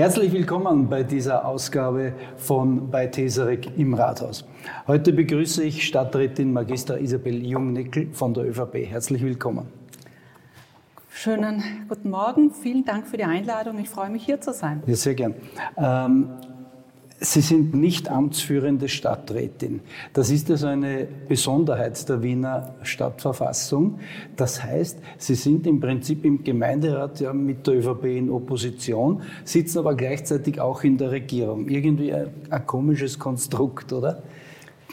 Herzlich willkommen bei dieser Ausgabe von bei Tesarek im Rathaus. Heute begrüße ich Stadträtin Magister Isabel Jungnickel von der ÖVP. Herzlich willkommen. Schönen guten Morgen. Vielen Dank für die Einladung. Ich freue mich, hier zu sein. Ja, sehr gern. Ähm, Sie sind nicht amtsführende Stadträtin. Das ist also eine Besonderheit der Wiener Stadtverfassung. Das heißt, Sie sind im Prinzip im Gemeinderat ja mit der ÖVP in Opposition, sitzen aber gleichzeitig auch in der Regierung. Irgendwie ein, ein komisches Konstrukt, oder?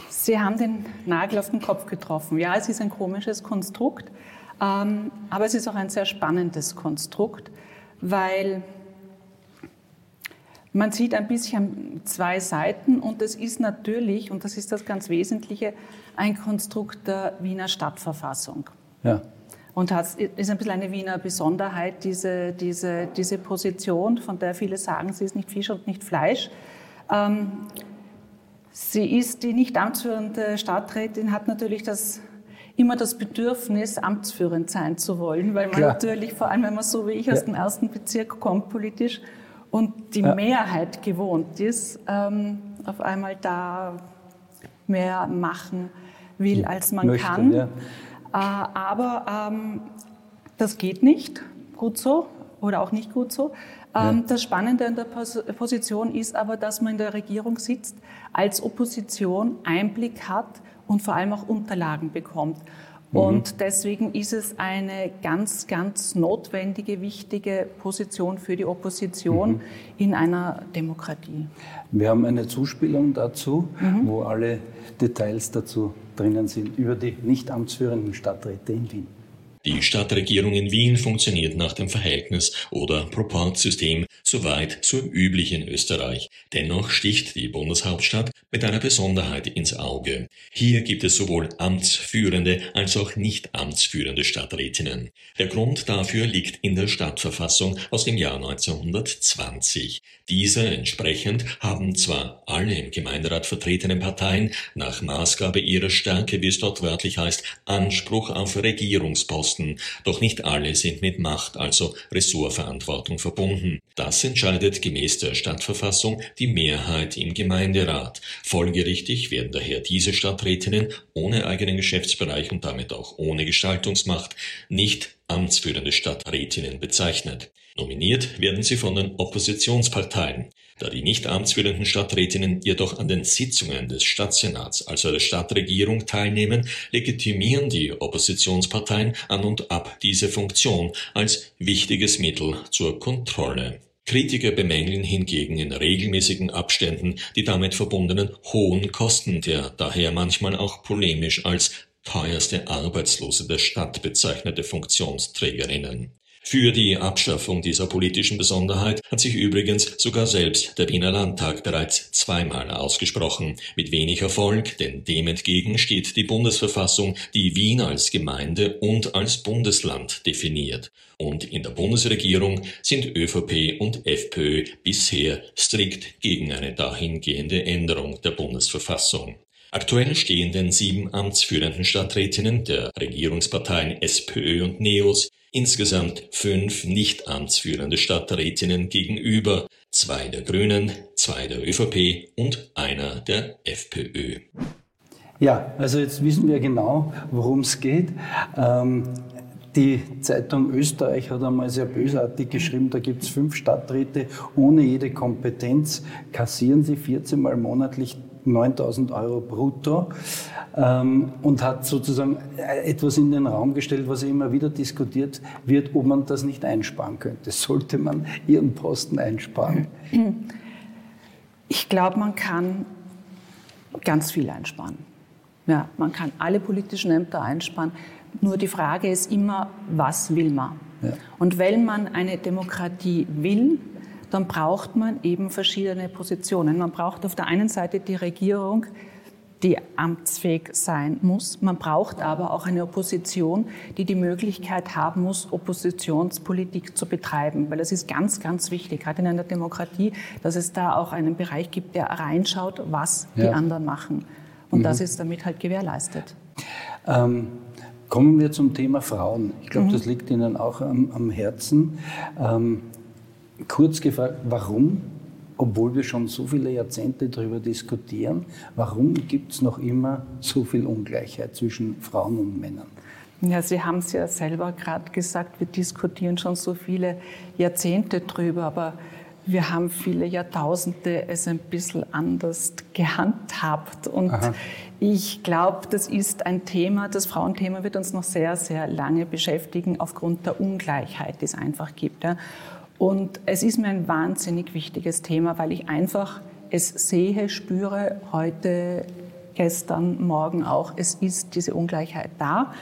Sie haben den Nagel auf den Kopf getroffen. Ja, es ist ein komisches Konstrukt, ähm, aber es ist auch ein sehr spannendes Konstrukt, weil man sieht ein bisschen zwei Seiten und es ist natürlich, und das ist das ganz Wesentliche, ein Konstrukt der Wiener Stadtverfassung. Ja. Und das ist ein bisschen eine Wiener Besonderheit, diese, diese, diese Position, von der viele sagen, sie ist nicht Fisch und nicht Fleisch. Ähm, sie ist die nicht amtsführende Stadträtin, hat natürlich das immer das Bedürfnis, amtsführend sein zu wollen, weil man Klar. natürlich, vor allem wenn man so wie ich aus ja. dem ersten Bezirk kommt, politisch und die ja. Mehrheit gewohnt ist, ähm, auf einmal da mehr machen will, als man Möchte, kann. Ja. Äh, aber ähm, das geht nicht gut so oder auch nicht gut so. Ähm, ja. Das Spannende an der Pos Position ist aber, dass man in der Regierung sitzt, als Opposition Einblick hat und vor allem auch Unterlagen bekommt. Mhm. Und deswegen ist es eine ganz, ganz notwendige, wichtige Position für die Opposition mhm. in einer Demokratie. Wir haben eine Zuspielung dazu, mhm. wo alle Details dazu drinnen sind, über die nicht amtsführenden Stadträte in Wien. Die Stadtregierung in Wien funktioniert nach dem Verhältnis- oder Proportsystem, soweit so üblich in Österreich. Dennoch sticht die Bundeshauptstadt mit einer Besonderheit ins Auge. Hier gibt es sowohl amtsführende als auch nicht amtsführende Stadträtinnen. Der Grund dafür liegt in der Stadtverfassung aus dem Jahr 1920. Diese entsprechend haben zwar alle im Gemeinderat vertretenen Parteien nach Maßgabe ihrer Stärke, wie es dort wörtlich heißt, Anspruch auf Regierungsposten Posten, doch nicht alle sind mit Macht, also Ressortverantwortung verbunden. Das entscheidet gemäß der Stadtverfassung die Mehrheit im Gemeinderat. Folgerichtig werden daher diese Stadträtinnen ohne eigenen Geschäftsbereich und damit auch ohne Gestaltungsmacht nicht amtsführende Stadträtinnen bezeichnet. Nominiert werden sie von den Oppositionsparteien. Da die nicht amtsführenden Stadträtinnen jedoch an den Sitzungen des Stadtsenats, also der Stadtregierung, teilnehmen, legitimieren die Oppositionsparteien an und ab diese Funktion als wichtiges Mittel zur Kontrolle. Kritiker bemängeln hingegen in regelmäßigen Abständen die damit verbundenen hohen Kosten der daher manchmal auch polemisch als teuerste Arbeitslose der Stadt bezeichnete Funktionsträgerinnen. Für die Abschaffung dieser politischen Besonderheit hat sich übrigens sogar selbst der Wiener Landtag bereits zweimal ausgesprochen, mit wenig Erfolg, denn dem entgegen steht die Bundesverfassung, die Wien als Gemeinde und als Bundesland definiert. Und in der Bundesregierung sind ÖVP und FPÖ bisher strikt gegen eine dahingehende Änderung der Bundesverfassung. Aktuell stehen den sieben amtsführenden Stadträtinnen der Regierungsparteien SPÖ und NEOS insgesamt fünf nicht amtsführende Stadträtinnen gegenüber, zwei der Grünen, zwei der ÖVP und einer der FPÖ. Ja, also jetzt wissen wir genau, worum es geht. Ähm, die Zeitung Österreich hat einmal sehr bösartig geschrieben, da gibt es fünf Stadträte ohne jede Kompetenz, kassieren sie 14 Mal monatlich 9000 Euro brutto ähm, und hat sozusagen etwas in den Raum gestellt, was immer wieder diskutiert wird, ob man das nicht einsparen könnte. Sollte man Ihren Posten einsparen? Ich glaube, man kann ganz viel einsparen. Ja, man kann alle politischen Ämter einsparen. Nur die Frage ist immer, was will man? Ja. Und wenn man eine Demokratie will, dann braucht man eben verschiedene Positionen. Man braucht auf der einen Seite die Regierung, die amtsfähig sein muss. Man braucht aber auch eine Opposition, die die Möglichkeit haben muss, Oppositionspolitik zu betreiben. Weil es ist ganz, ganz wichtig, gerade in einer Demokratie, dass es da auch einen Bereich gibt, der reinschaut, was ja. die anderen machen. Und mhm. das ist damit halt gewährleistet. Ähm, kommen wir zum Thema Frauen. Ich glaube, mhm. das liegt Ihnen auch am, am Herzen. Ähm, kurz gefragt, warum, obwohl wir schon so viele Jahrzehnte darüber diskutieren, warum gibt es noch immer so viel Ungleichheit zwischen Frauen und Männern? Ja, Sie haben es ja selber gerade gesagt, wir diskutieren schon so viele Jahrzehnte drüber, aber wir haben viele Jahrtausende es ein bisschen anders gehandhabt. Und Aha. ich glaube, das ist ein Thema, das Frauenthema wird uns noch sehr, sehr lange beschäftigen, aufgrund der Ungleichheit, die es einfach gibt. Und es ist mir ein wahnsinnig wichtiges Thema, weil ich einfach es sehe, spüre, heute, gestern, morgen auch, es ist diese Ungleichheit da.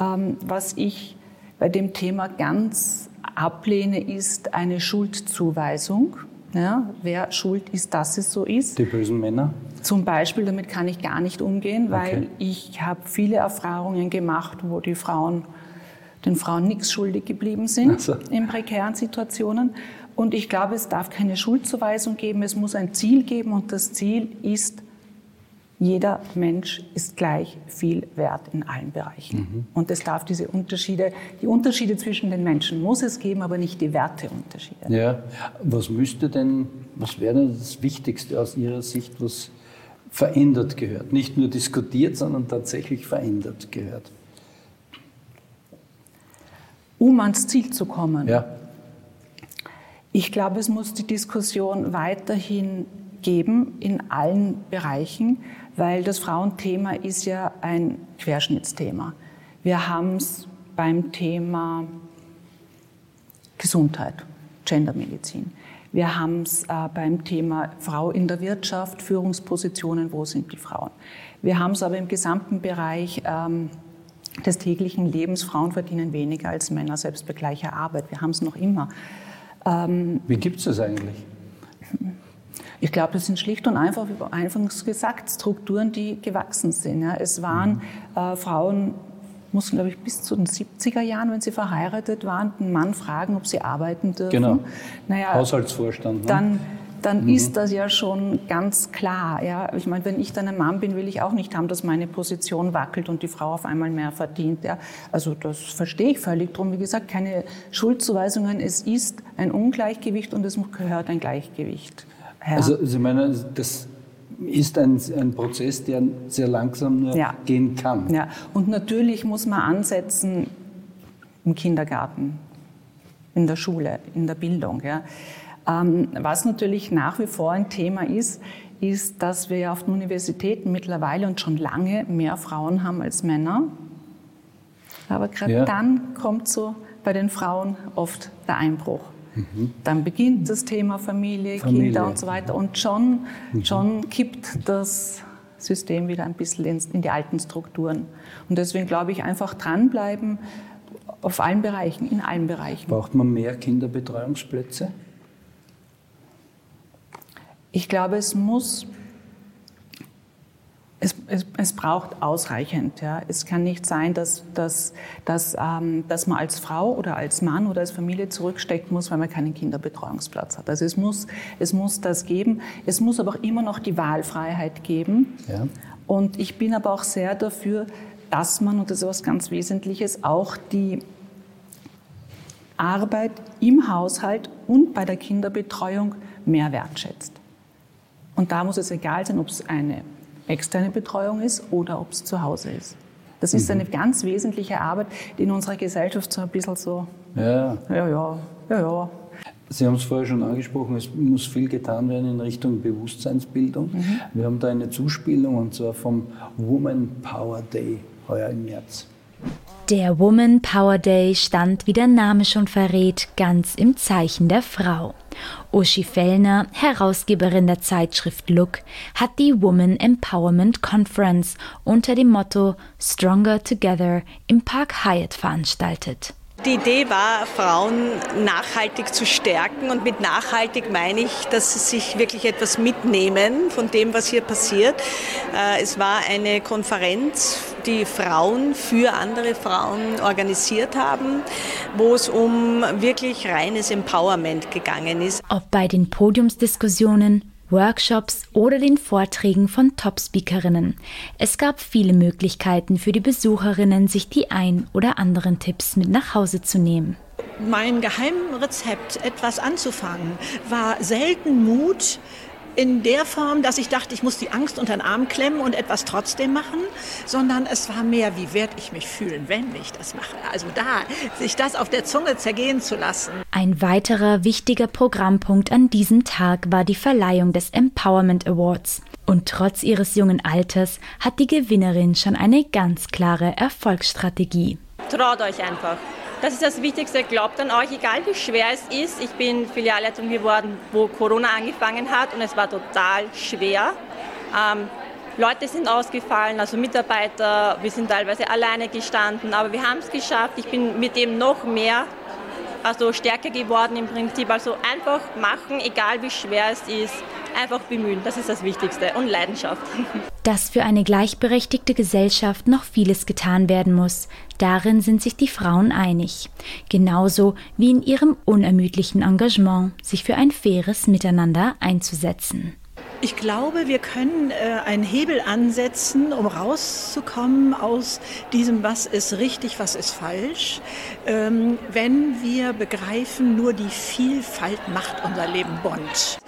Ähm, was ich bei dem Thema ganz ablehne, ist eine Schuldzuweisung. Ja, wer schuld ist, dass es so ist. Die bösen Männer? Zum Beispiel, damit kann ich gar nicht umgehen, weil okay. ich habe viele Erfahrungen gemacht, wo die Frauen den Frauen nichts schuldig geblieben sind also. in prekären Situationen. Und ich glaube, es darf keine Schuldzuweisung geben, es muss ein Ziel geben und das Ziel ist jeder Mensch ist gleich viel wert in allen Bereichen. Mhm. Und es darf diese Unterschiede, die Unterschiede zwischen den Menschen muss es geben, aber nicht die Werteunterschiede. Ja, was müsste denn, was wäre denn das Wichtigste aus Ihrer Sicht, was verändert gehört? Nicht nur diskutiert, sondern tatsächlich verändert gehört? Um ans Ziel zu kommen. Ja. Ich glaube, es muss die Diskussion weiterhin geben in allen Bereichen weil das Frauenthema ist ja ein Querschnittsthema. Wir haben es beim Thema Gesundheit, Gendermedizin. Wir haben es äh, beim Thema Frau in der Wirtschaft, Führungspositionen, wo sind die Frauen. Wir haben es aber im gesamten Bereich ähm, des täglichen Lebens, Frauen verdienen weniger als Männer, selbst bei gleicher Arbeit. Wir haben es noch immer. Ähm, Wie gibt es das eigentlich? Ich glaube, das sind schlicht und einfach, wie anfangs gesagt, Strukturen, die gewachsen sind. Ja. Es waren mhm. äh, Frauen, mussten, glaube ich, bis zu den 70er Jahren, wenn sie verheiratet waren, den Mann fragen, ob sie arbeiten dürfen. Genau. Naja, Haushaltsvorstand. Ne? Dann, dann mhm. ist das ja schon ganz klar. Ja? Ich meine, wenn ich dann ein Mann bin, will ich auch nicht haben, dass meine Position wackelt und die Frau auf einmal mehr verdient. Ja? Also das verstehe ich völlig. Drum, wie gesagt, keine Schuldzuweisungen. Es ist ein Ungleichgewicht und es gehört ein Gleichgewicht. Ja. Also Sie meinen, das ist ein, ein Prozess, der sehr langsam nur ja. gehen kann. Ja, und natürlich muss man ansetzen im Kindergarten, in der Schule, in der Bildung. Ja. Ähm, was natürlich nach wie vor ein Thema ist, ist, dass wir auf den Universitäten mittlerweile und schon lange mehr Frauen haben als Männer. Aber gerade ja. dann kommt so bei den Frauen oft der Einbruch. Dann beginnt das Thema Familie, Familie, Kinder und so weiter und schon, mhm. schon kippt das System wieder ein bisschen in, in die alten Strukturen. Und deswegen glaube ich, einfach dranbleiben auf allen Bereichen, in allen Bereichen. Braucht man mehr Kinderbetreuungsplätze? Ich glaube, es muss es, es, es, braucht ausreichend. Ja. Es kann nicht sein, dass, dass, dass, ähm, dass man als Frau oder als Mann oder als Familie zurückstecken muss, weil man keinen Kinderbetreuungsplatz hat. Also es muss, es muss das geben. Es muss aber auch immer noch die Wahlfreiheit geben. Ja. Und ich bin aber auch sehr dafür, dass man, und das ist etwas ganz Wesentliches, auch die Arbeit im Haushalt und bei der Kinderbetreuung mehr wertschätzt. Und da muss es egal sein, ob es eine externe Betreuung ist oder ob es zu Hause ist. Das ist mhm. eine ganz wesentliche Arbeit, die in unserer Gesellschaft so ein bisschen so, ja, ja, ja, ja, ja. Sie haben es vorher schon angesprochen, es muss viel getan werden in Richtung Bewusstseinsbildung. Mhm. Wir haben da eine Zuspielung und zwar vom Woman Power Day heuer im März. Der Woman Power Day stand, wie der Name schon verrät, ganz im Zeichen der Frau. Uschi Fellner, Herausgeberin der Zeitschrift Look, hat die Woman Empowerment Conference unter dem Motto Stronger Together im Park Hyatt veranstaltet. Die Idee war, Frauen nachhaltig zu stärken und mit nachhaltig meine ich, dass sie sich wirklich etwas mitnehmen von dem, was hier passiert. Äh, es war eine Konferenz, die Frauen für andere Frauen organisiert haben, wo es um wirklich reines Empowerment gegangen ist. Ob bei den Podiumsdiskussionen, Workshops oder den Vorträgen von Top-Speakerinnen. Es gab viele Möglichkeiten für die Besucherinnen, sich die ein oder anderen Tipps mit nach Hause zu nehmen. mein Geheimrezept, etwas anzufangen, war selten Mut, in der Form, dass ich dachte, ich muss die Angst unter den Arm klemmen und etwas trotzdem machen, sondern es war mehr, wie werde ich mich fühlen, wenn ich das mache. Also da, sich das auf der Zunge zergehen zu lassen. Ein weiterer wichtiger Programmpunkt an diesem Tag war die Verleihung des Empowerment Awards. Und trotz ihres jungen Alters hat die Gewinnerin schon eine ganz klare Erfolgsstrategie. Traut euch einfach. Das ist das Wichtigste. Glaubt an euch, egal wie schwer es ist. Ich bin Filialleitung geworden, wo Corona angefangen hat und es war total schwer. Ähm, Leute sind ausgefallen, also Mitarbeiter, wir sind teilweise alleine gestanden, aber wir haben es geschafft. Ich bin mit dem noch mehr, also stärker geworden im Prinzip. Also einfach machen, egal wie schwer es ist einfach bemühen, das ist das Wichtigste und Leidenschaft. Dass für eine gleichberechtigte Gesellschaft noch vieles getan werden muss, darin sind sich die Frauen einig. Genauso wie in ihrem unermüdlichen Engagement, sich für ein faires Miteinander einzusetzen. Ich glaube, wir können äh, einen Hebel ansetzen, um rauszukommen aus diesem, was ist richtig, was ist falsch, ähm, wenn wir begreifen, nur die Vielfalt macht unser Leben bunt.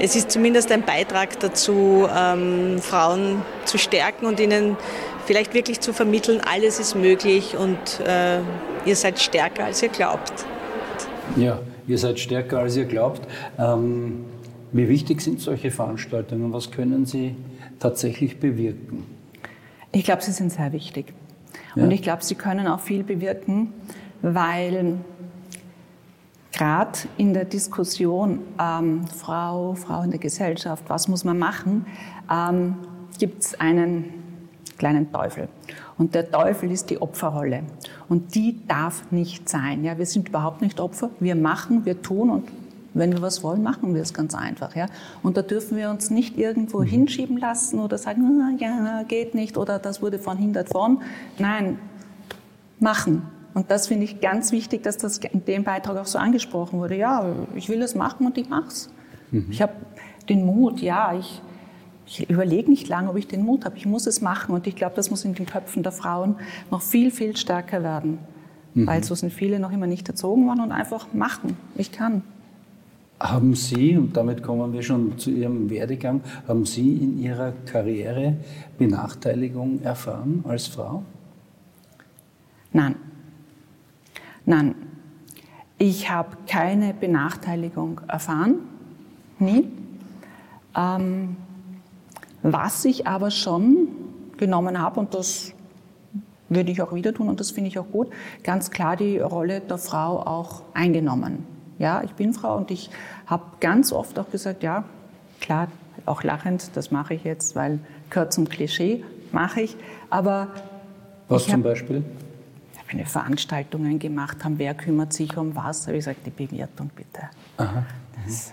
Es ist zumindest ein Beitrag dazu, ähm, Frauen zu stärken und ihnen vielleicht wirklich zu vermitteln, alles ist möglich und äh, ihr seid stärker, als ihr glaubt. Ja, ihr seid stärker, als ihr glaubt. Ähm wie wichtig sind solche Veranstaltungen? Was können sie tatsächlich bewirken? Ich glaube, sie sind sehr wichtig. Ja. Und ich glaube, sie können auch viel bewirken, weil gerade in der Diskussion ähm, Frau, Frau in der Gesellschaft, was muss man machen, ähm, gibt es einen kleinen Teufel. Und der Teufel ist die Opferrolle. Und die darf nicht sein. Ja, wir sind überhaupt nicht Opfer. Wir machen, wir tun und wenn wir was wollen, machen wir es ganz einfach. Ja? Und da dürfen wir uns nicht irgendwo mhm. hinschieben lassen oder sagen, ah, ja, geht nicht oder das wurde verhindert von. Nein, machen. Und das finde ich ganz wichtig, dass das in dem Beitrag auch so angesprochen wurde. Ja, ich will es machen und ich mache es. Mhm. Ich habe den Mut, ja, ich, ich überlege nicht lange, ob ich den Mut habe. Ich muss es machen. Und ich glaube, das muss in den Köpfen der Frauen noch viel, viel stärker werden. Mhm. Weil so sind viele noch immer nicht erzogen worden und einfach machen. Ich kann. Haben Sie, und damit kommen wir schon zu Ihrem Werdegang, haben Sie in Ihrer Karriere Benachteiligung erfahren als Frau? Nein. Nein. Ich habe keine Benachteiligung erfahren. Nie. Ähm, was ich aber schon genommen habe, und das würde ich auch wieder tun, und das finde ich auch gut, ganz klar die Rolle der Frau auch eingenommen. Ja, ich bin Frau und ich habe ganz oft auch gesagt, ja, klar, auch lachend, das mache ich jetzt, weil gehört zum Klischee, mache ich. Aber was zum hab, Beispiel? Ich habe eine Veranstaltungen gemacht, haben, wer kümmert sich um was? Habe ich gesagt, die Bewertung bitte. Aha. Das,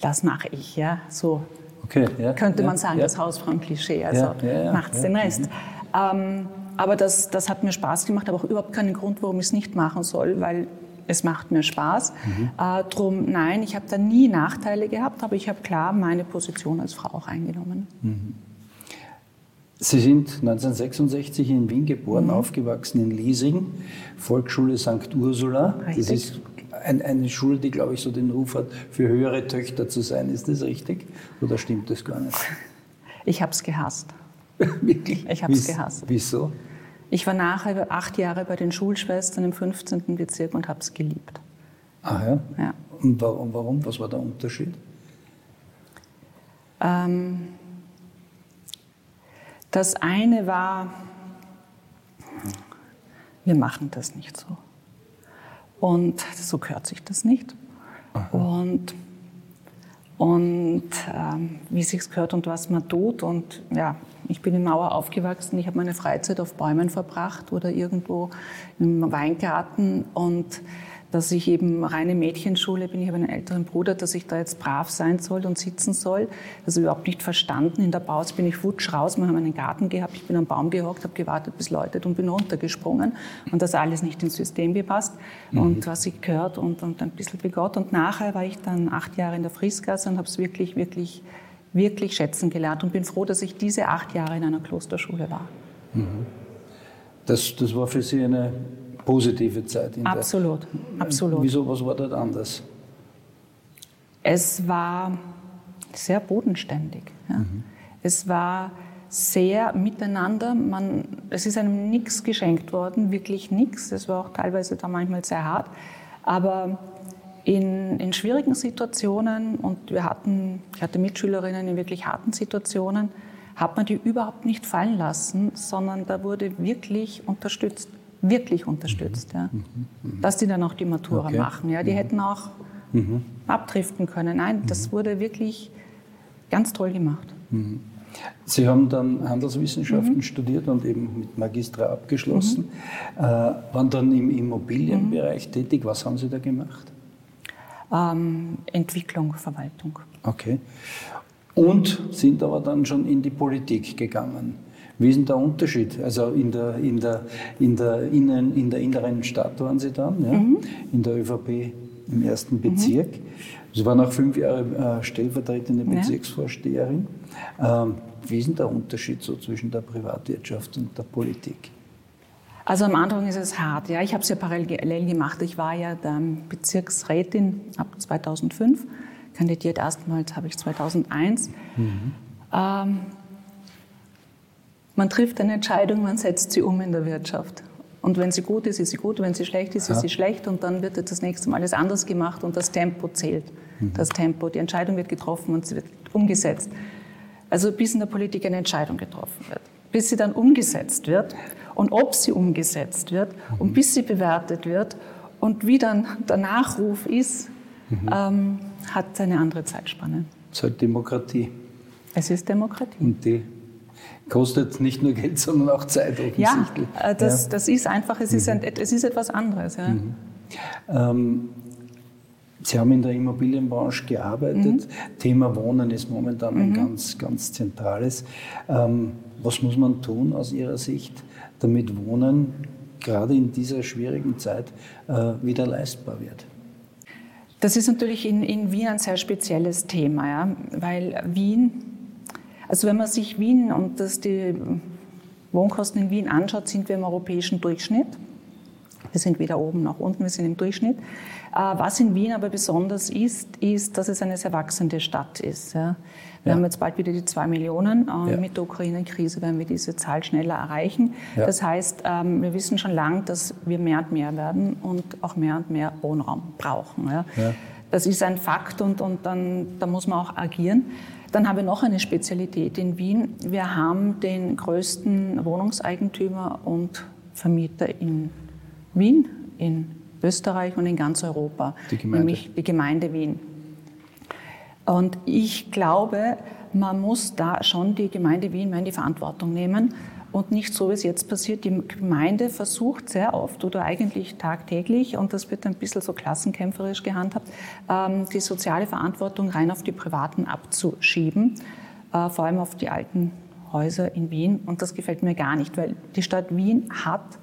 das mache ich, ja. So okay, ja, könnte ja, man sagen, ja. das Hausfrauen-Klischee. Also ja, macht es den Rest. Mhm. Ähm, aber das, das hat mir Spaß gemacht, aber auch überhaupt keinen Grund, warum ich es nicht machen soll, weil es macht mir Spaß. Mhm. Äh, drum, nein, ich habe da nie Nachteile gehabt, aber ich habe klar meine Position als Frau auch eingenommen. Mhm. Sie sind 1966 in Wien geboren, mhm. aufgewachsen in Liesing, Volksschule St. Ursula. Richtig. Das ist ein, eine Schule, die, glaube ich, so den Ruf hat, für höhere Töchter zu sein. Ist das richtig? Oder stimmt das gar nicht? Ich habe es gehasst. Wirklich? Ich habe es gehasst. Wieso? Ich war nachher acht Jahre bei den Schulschwestern im 15. Bezirk und habe es geliebt. Ah ja? ja. Und warum? Was war der Unterschied? Ähm, das eine war, wir machen das nicht so. Und so gehört sich das nicht. Aha. Und, und ähm, wie sich gehört und was man tut. Und ja, ich bin in Mauer aufgewachsen, ich habe meine Freizeit auf Bäumen verbracht oder irgendwo im Weingarten und dass ich eben reine Mädchenschule bin. Ich habe einen älteren Bruder, dass ich da jetzt brav sein soll und sitzen soll. Das habe ich überhaupt nicht verstanden. In der Pause bin ich wutsch raus. Wir haben einen Garten gehabt. Ich bin am Baum gehockt, habe gewartet, bis läutet und bin runtergesprungen. Und das alles nicht ins System gepasst. Mhm. Und was ich gehört und, und ein bisschen wie Gott. Und nachher war ich dann acht Jahre in der Friesgasse und habe es wirklich, wirklich wirklich schätzen gelernt und bin froh, dass ich diese acht Jahre in einer Klosterschule war. Mhm. Das, das war für Sie eine positive Zeit. absolut, der, absolut. Wieso, was war dort anders? Es war sehr bodenständig. Ja. Mhm. Es war sehr miteinander. Man, es ist einem nichts geschenkt worden, wirklich nichts. Es war auch teilweise da manchmal sehr hart. Aber in, in schwierigen Situationen, und wir hatten, ich hatte Mitschülerinnen in wirklich harten Situationen, hat man die überhaupt nicht fallen lassen, sondern da wurde wirklich unterstützt, wirklich unterstützt. Ja. Mhm. Mhm. Dass die dann auch die Matura okay. machen. Ja. Die mhm. hätten auch mhm. abdriften können. Nein, das mhm. wurde wirklich ganz toll gemacht. Mhm. Sie haben dann Handelswissenschaften mhm. studiert und eben mit Magistra abgeschlossen, mhm. äh, waren dann im Immobilienbereich mhm. tätig. Was haben Sie da gemacht? Ähm, Entwicklung, Verwaltung. Okay. Und sind aber dann schon in die Politik gegangen. Wie ist denn der Unterschied? Also in der, in der, in der, innen, in der inneren Stadt waren Sie dann, ja? Mhm. in der ÖVP im ersten mhm. Bezirk. Sie waren auch fünf Jahre äh, stellvertretende Bezirksvorsteherin. Ähm, wie ist denn der Unterschied so zwischen der Privatwirtschaft und der Politik? Also am Anfang ist es hart. Ja, ich habe es ja parallel gemacht. Ich war ja dann Bezirksrätin ab 2005. Kandidiert erstmals habe ich 2001. Mhm. Ähm, man trifft eine Entscheidung, man setzt sie um in der Wirtschaft. Und wenn sie gut ist, ist sie gut, wenn sie schlecht ist, ja. ist sie schlecht und dann wird das nächste Mal alles anders gemacht und das Tempo zählt. Mhm. Das Tempo, die Entscheidung wird getroffen und sie wird umgesetzt. Also bis in der Politik eine Entscheidung getroffen wird, bis sie dann umgesetzt wird und ob sie umgesetzt wird mhm. und bis sie bewertet wird und wie dann der Nachruf ist, mhm. ähm, hat eine andere Zeitspanne. Es ist halt Demokratie. Es ist Demokratie. Und die kostet nicht nur Geld, sondern auch Zeit offensichtlich. Ja, äh, das, ja. das ist einfach, es ist, ein, mhm. es ist etwas anderes. Ja. Mhm. Ähm, Sie haben in der Immobilienbranche gearbeitet. Mhm. Thema Wohnen ist momentan mhm. ein ganz, ganz zentrales. Ähm, was muss man tun aus Ihrer Sicht, damit Wohnen gerade in dieser schwierigen Zeit äh, wieder leistbar wird? Das ist natürlich in, in Wien ein sehr spezielles Thema, ja? weil Wien also wenn man sich Wien und das die Wohnkosten in Wien anschaut, sind wir im europäischen Durchschnitt. Wir sind weder oben noch unten, wir sind im Durchschnitt. Äh, was in Wien aber besonders ist, ist, dass es eine sehr wachsende Stadt ist. Wir ja. haben jetzt bald wieder die zwei Millionen. Äh, ja. Mit der Ukraine-Krise werden wir diese Zahl schneller erreichen. Ja. Das heißt, ähm, wir wissen schon lange, dass wir mehr und mehr werden und auch mehr und mehr Wohnraum brauchen. Das ist ein Fakt und, und dann, da muss man auch agieren. Dann haben wir noch eine Spezialität in Wien. Wir haben den größten Wohnungseigentümer und Vermieter in Wien, in Österreich und in ganz Europa, die nämlich die Gemeinde Wien. Und ich glaube, man muss da schon die Gemeinde Wien mehr in die Verantwortung nehmen und nicht so, wie es jetzt passiert. Die Gemeinde versucht sehr oft oder eigentlich tagtäglich, und das wird ein bisschen so klassenkämpferisch gehandhabt, ähm, die soziale Verantwortung rein auf die Privaten abzuschieben, äh, vor allem auf die alten Häuser in Wien. Und das gefällt mir gar nicht, weil die Stadt Wien hat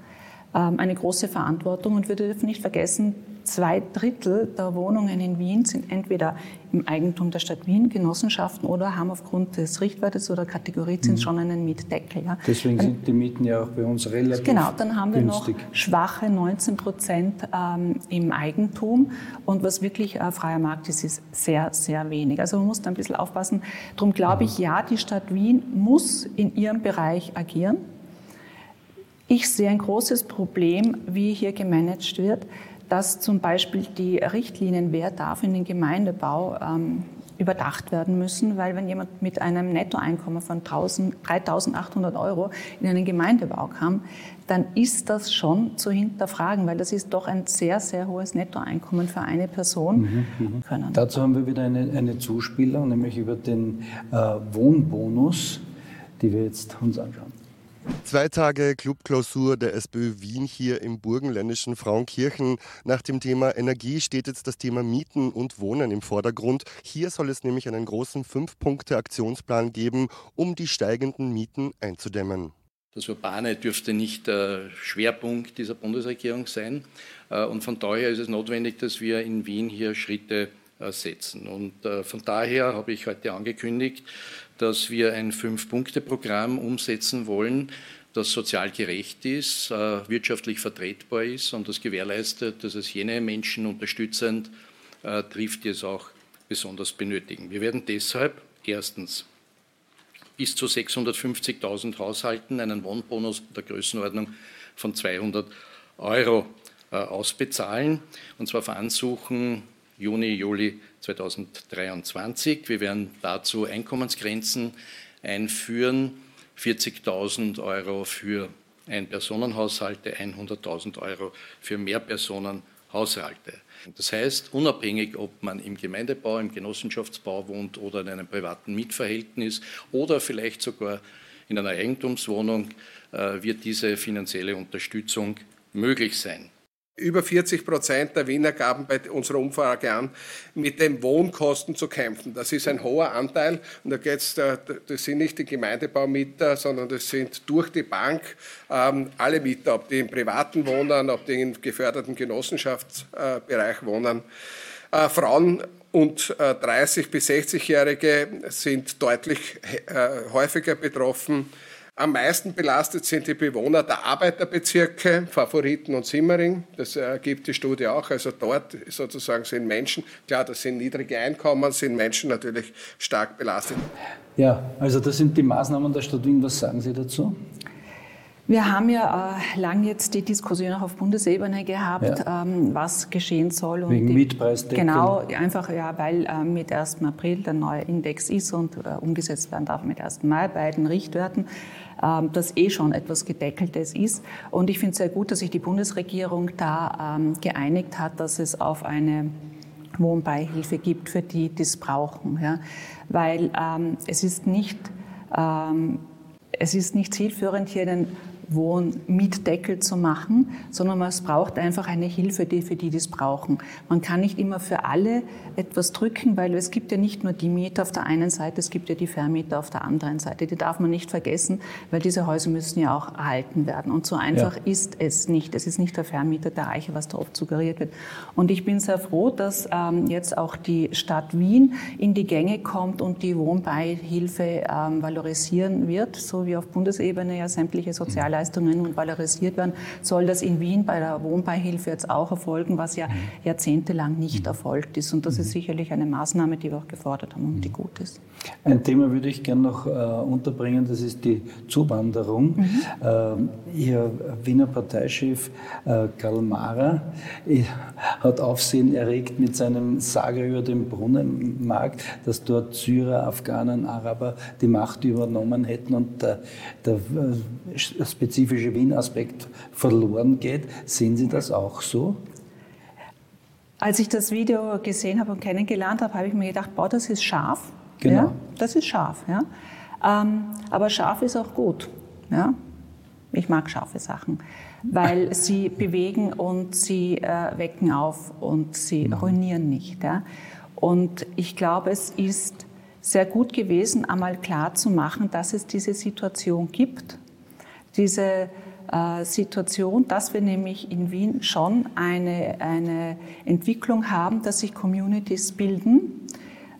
eine große Verantwortung und wir dürfen nicht vergessen, zwei Drittel der Wohnungen in Wien sind entweder im Eigentum der Stadt Wien, Genossenschaften oder haben aufgrund des Richtwertes oder Kategoriezins mhm. schon einen Mietdeckel. Ja. Deswegen sind die Mieten ja auch bei uns relativ Genau, dann haben wir günstig. noch schwache 19 Prozent ähm, im Eigentum und was wirklich äh, freier Markt ist, ist sehr, sehr wenig. Also man muss da ein bisschen aufpassen. Darum glaube ich, ja, die Stadt Wien muss in ihrem Bereich agieren. Ich sehe ein großes Problem, wie hier gemanagt wird dass zum Beispiel die Richtlinien, wer darf in den Gemeindebau, ähm, überdacht werden müssen, weil wenn jemand mit einem Nettoeinkommen von 3.800 Euro in einen Gemeindebau kam, dann ist das schon zu hinterfragen, weil das ist doch ein sehr, sehr hohes Nettoeinkommen für eine Person. Mhm, mhm. können. Dazu haben wir wieder eine, eine Zuspielung, nämlich über den äh, Wohnbonus, die wir jetzt uns anschauen. Zwei Tage Clubklausur der SPÖ Wien hier im burgenländischen Frauenkirchen. Nach dem Thema Energie steht jetzt das Thema Mieten und Wohnen im Vordergrund. Hier soll es nämlich einen großen Fünf-Punkte-Aktionsplan geben, um die steigenden Mieten einzudämmen. Das Urbane dürfte nicht der Schwerpunkt dieser Bundesregierung sein. Äh, und von daher ist es notwendig, dass wir in Wien hier Schritte äh, setzen. Und äh, von daher habe ich heute angekündigt, dass wir ein Fünf-Punkte-Programm umsetzen wollen, das sozial gerecht ist, äh, wirtschaftlich vertretbar ist und das gewährleistet, dass es jene Menschen unterstützend äh, trifft, die es auch besonders benötigen. Wir werden deshalb erstens bis zu 650.000 Haushalten einen Wohnbonus der Größenordnung von 200 Euro äh, ausbezahlen, und zwar veransuchen Juni, Juli 2023. Wir werden dazu Einkommensgrenzen einführen, 40.000 Euro für Ein-Personen-Haushalte, 100.000 Euro für Mehrpersonen-Haushalte. Das heißt, unabhängig, ob man im Gemeindebau, im Genossenschaftsbau wohnt oder in einem privaten Mietverhältnis oder vielleicht sogar in einer Eigentumswohnung, äh, wird diese finanzielle Unterstützung möglich sein. Über 40 Prozent der Wiener gaben bei unserer Umfrage an, mit den Wohnkosten zu kämpfen. Das ist ein hoher Anteil und da geht's, das sind nicht die Gemeindebaumieter, sondern das sind durch die Bank ähm, alle Mieter, ob die im privaten wohnen, ob die im geförderten Genossenschaftsbereich wohnen. Äh, Frauen und äh, 30 bis 60-Jährige sind deutlich äh, häufiger betroffen. Am meisten belastet sind die Bewohner der Arbeiterbezirke, Favoriten und Simmering. Das ergibt die Studie auch. Also dort sozusagen sind Menschen, klar, das sind niedrige Einkommen, sind Menschen natürlich stark belastet. Ja, also das sind die Maßnahmen der Stadt Wien. Was sagen Sie dazu? Wir haben ja äh, lang jetzt die Diskussion auch auf Bundesebene gehabt, ja. ähm, was geschehen soll. Und Wegen Mietpreisdeckel. Genau, einfach ja, weil äh, mit 1. April der neue Index ist und äh, umgesetzt werden darf mit 1. Mai bei den Richtwerten, das eh schon etwas Gedeckeltes ist. Und ich finde es sehr gut, dass sich die Bundesregierung da ähm, geeinigt hat, dass es auf eine Wohnbeihilfe gibt für die, die es brauchen. Ja? Weil ähm, es ist nicht ähm, es ist nicht zielführend, hier einen Wohnmietdeckel zu machen, sondern es braucht einfach eine Hilfe die, für die, die es brauchen. Man kann nicht immer für alle etwas drücken, weil es gibt ja nicht nur die Mieter auf der einen Seite, es gibt ja die Vermieter auf der anderen Seite. Die darf man nicht vergessen, weil diese Häuser müssen ja auch erhalten werden. Und so einfach ja. ist es nicht. Es ist nicht der Vermieter der Reiche, was da oft suggeriert wird. Und ich bin sehr froh, dass ähm, jetzt auch die Stadt Wien in die Gänge kommt und die Wohnbeihilfe ähm, valorisieren wird, so wie auf Bundesebene ja sämtliche soziale Leistungen nun valorisiert werden, soll das in Wien bei der Wohnbeihilfe jetzt auch erfolgen, was ja mhm. jahrzehntelang nicht mhm. erfolgt ist. Und das ist mhm. sicherlich eine Maßnahme, die wir auch gefordert haben und die gut ist. Ein Thema würde ich gerne noch äh, unterbringen, das ist die Zuwanderung. Mhm. Äh, Ihr Wiener Parteichef äh, Karl Mara äh, hat Aufsehen erregt mit seinem Sage über den Brunnenmarkt, dass dort Syrer, Afghanen, Araber die Macht übernommen hätten und der, der äh, spezifische Wien-Aspekt verloren geht. Sehen Sie das auch so? Als ich das Video gesehen habe und kennengelernt habe, habe ich mir gedacht, boah, das ist scharf. Genau. Ja, das ist scharf. Ja. Ähm, aber scharf ist auch gut. Ja. Ich mag scharfe Sachen, weil sie bewegen und sie äh, wecken auf und sie mhm. ruinieren nicht. Ja. Und ich glaube, es ist sehr gut gewesen, einmal klar zu machen, dass es diese Situation gibt diese äh, Situation, dass wir nämlich in Wien schon eine, eine Entwicklung haben, dass sich Communities bilden,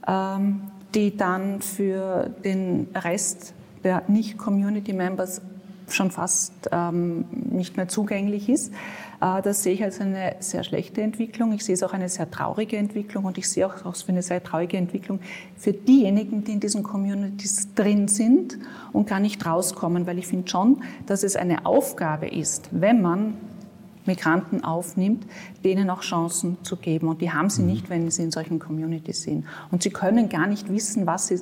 ähm, die dann für den Rest der Nicht-Community-Members schon fast ähm, nicht mehr zugänglich ist. Äh, das sehe ich als eine sehr schlechte Entwicklung. Ich sehe es auch eine sehr traurige Entwicklung und ich sehe auch als eine sehr traurige Entwicklung für diejenigen, die in diesen Communities drin sind und gar nicht rauskommen, weil ich finde schon, dass es eine Aufgabe ist, wenn man Migranten aufnimmt, denen auch Chancen zu geben. Und die haben sie mhm. nicht, wenn sie in solchen Communities sind. Und sie können gar nicht wissen, was sie,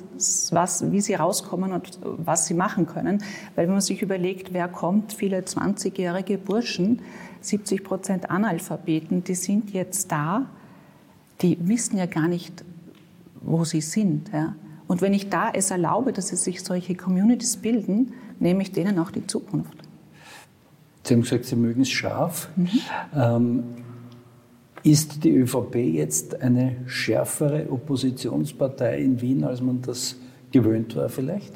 was, wie sie rauskommen und was sie machen können. Weil wenn man sich überlegt, wer kommt, viele 20-jährige Burschen, 70 Prozent Analphabeten, die sind jetzt da, die wissen ja gar nicht, wo sie sind. Ja. Und wenn ich da es erlaube, dass sie sich solche Communities bilden, nehme ich denen auch die Zukunft. Sie haben gesagt, Sie mögen es scharf. Mhm. Ähm, ist die ÖVP jetzt eine schärfere Oppositionspartei in Wien, als man das gewöhnt war vielleicht?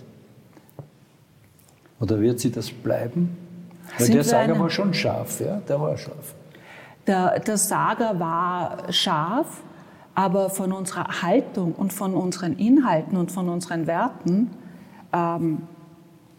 Oder wird sie das bleiben? Weil der Sager war schon scharf, ja, der war scharf. Der, der Sager war scharf, aber von unserer Haltung und von unseren Inhalten und von unseren Werten ähm,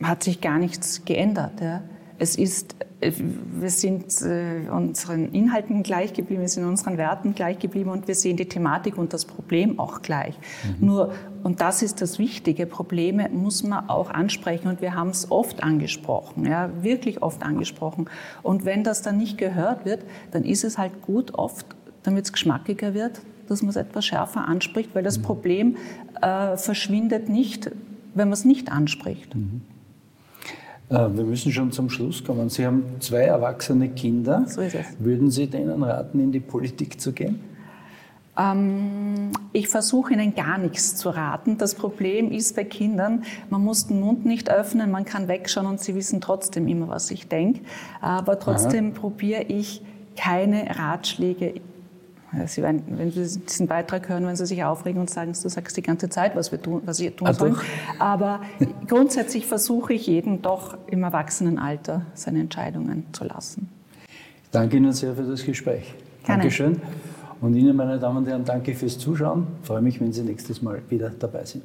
hat sich gar nichts geändert. Ja. Es ist, wir sind äh, unseren Inhalten gleich geblieben, wir sind unseren Werten gleich geblieben und wir sehen die Thematik und das Problem auch gleich. Mhm. Nur, und das ist das Wichtige, Probleme muss man auch ansprechen und wir haben es oft angesprochen, ja, wirklich oft angesprochen. Und wenn das dann nicht gehört wird, dann ist es halt gut oft, damit es geschmackiger wird, dass man es etwas schärfer anspricht, weil das mhm. Problem äh, verschwindet nicht, wenn man es nicht anspricht. Mhm. Äh, wir müssen schon zum Schluss kommen. Sie haben zwei erwachsene Kinder. So ist es. Würden Sie denen raten, in die Politik zu gehen? Ähm, ich versuche Ihnen gar nichts zu raten. Das Problem ist bei Kindern, man muss den Mund nicht öffnen, man kann wegschauen und sie wissen trotzdem immer, was ich denke. Aber trotzdem probiere ich keine Ratschläge Sie werden, wenn Sie diesen Beitrag hören, wenn Sie sich aufregen und sagen, du sagst die ganze Zeit, was wir tun, was Sie tun sollen. Aber grundsätzlich versuche ich jeden doch im Erwachsenenalter seine Entscheidungen zu lassen. Danke Ihnen sehr für das Gespräch. Gerne. Dankeschön. Und Ihnen, meine Damen und Herren, danke fürs Zuschauen. Ich freue mich, wenn Sie nächstes Mal wieder dabei sind.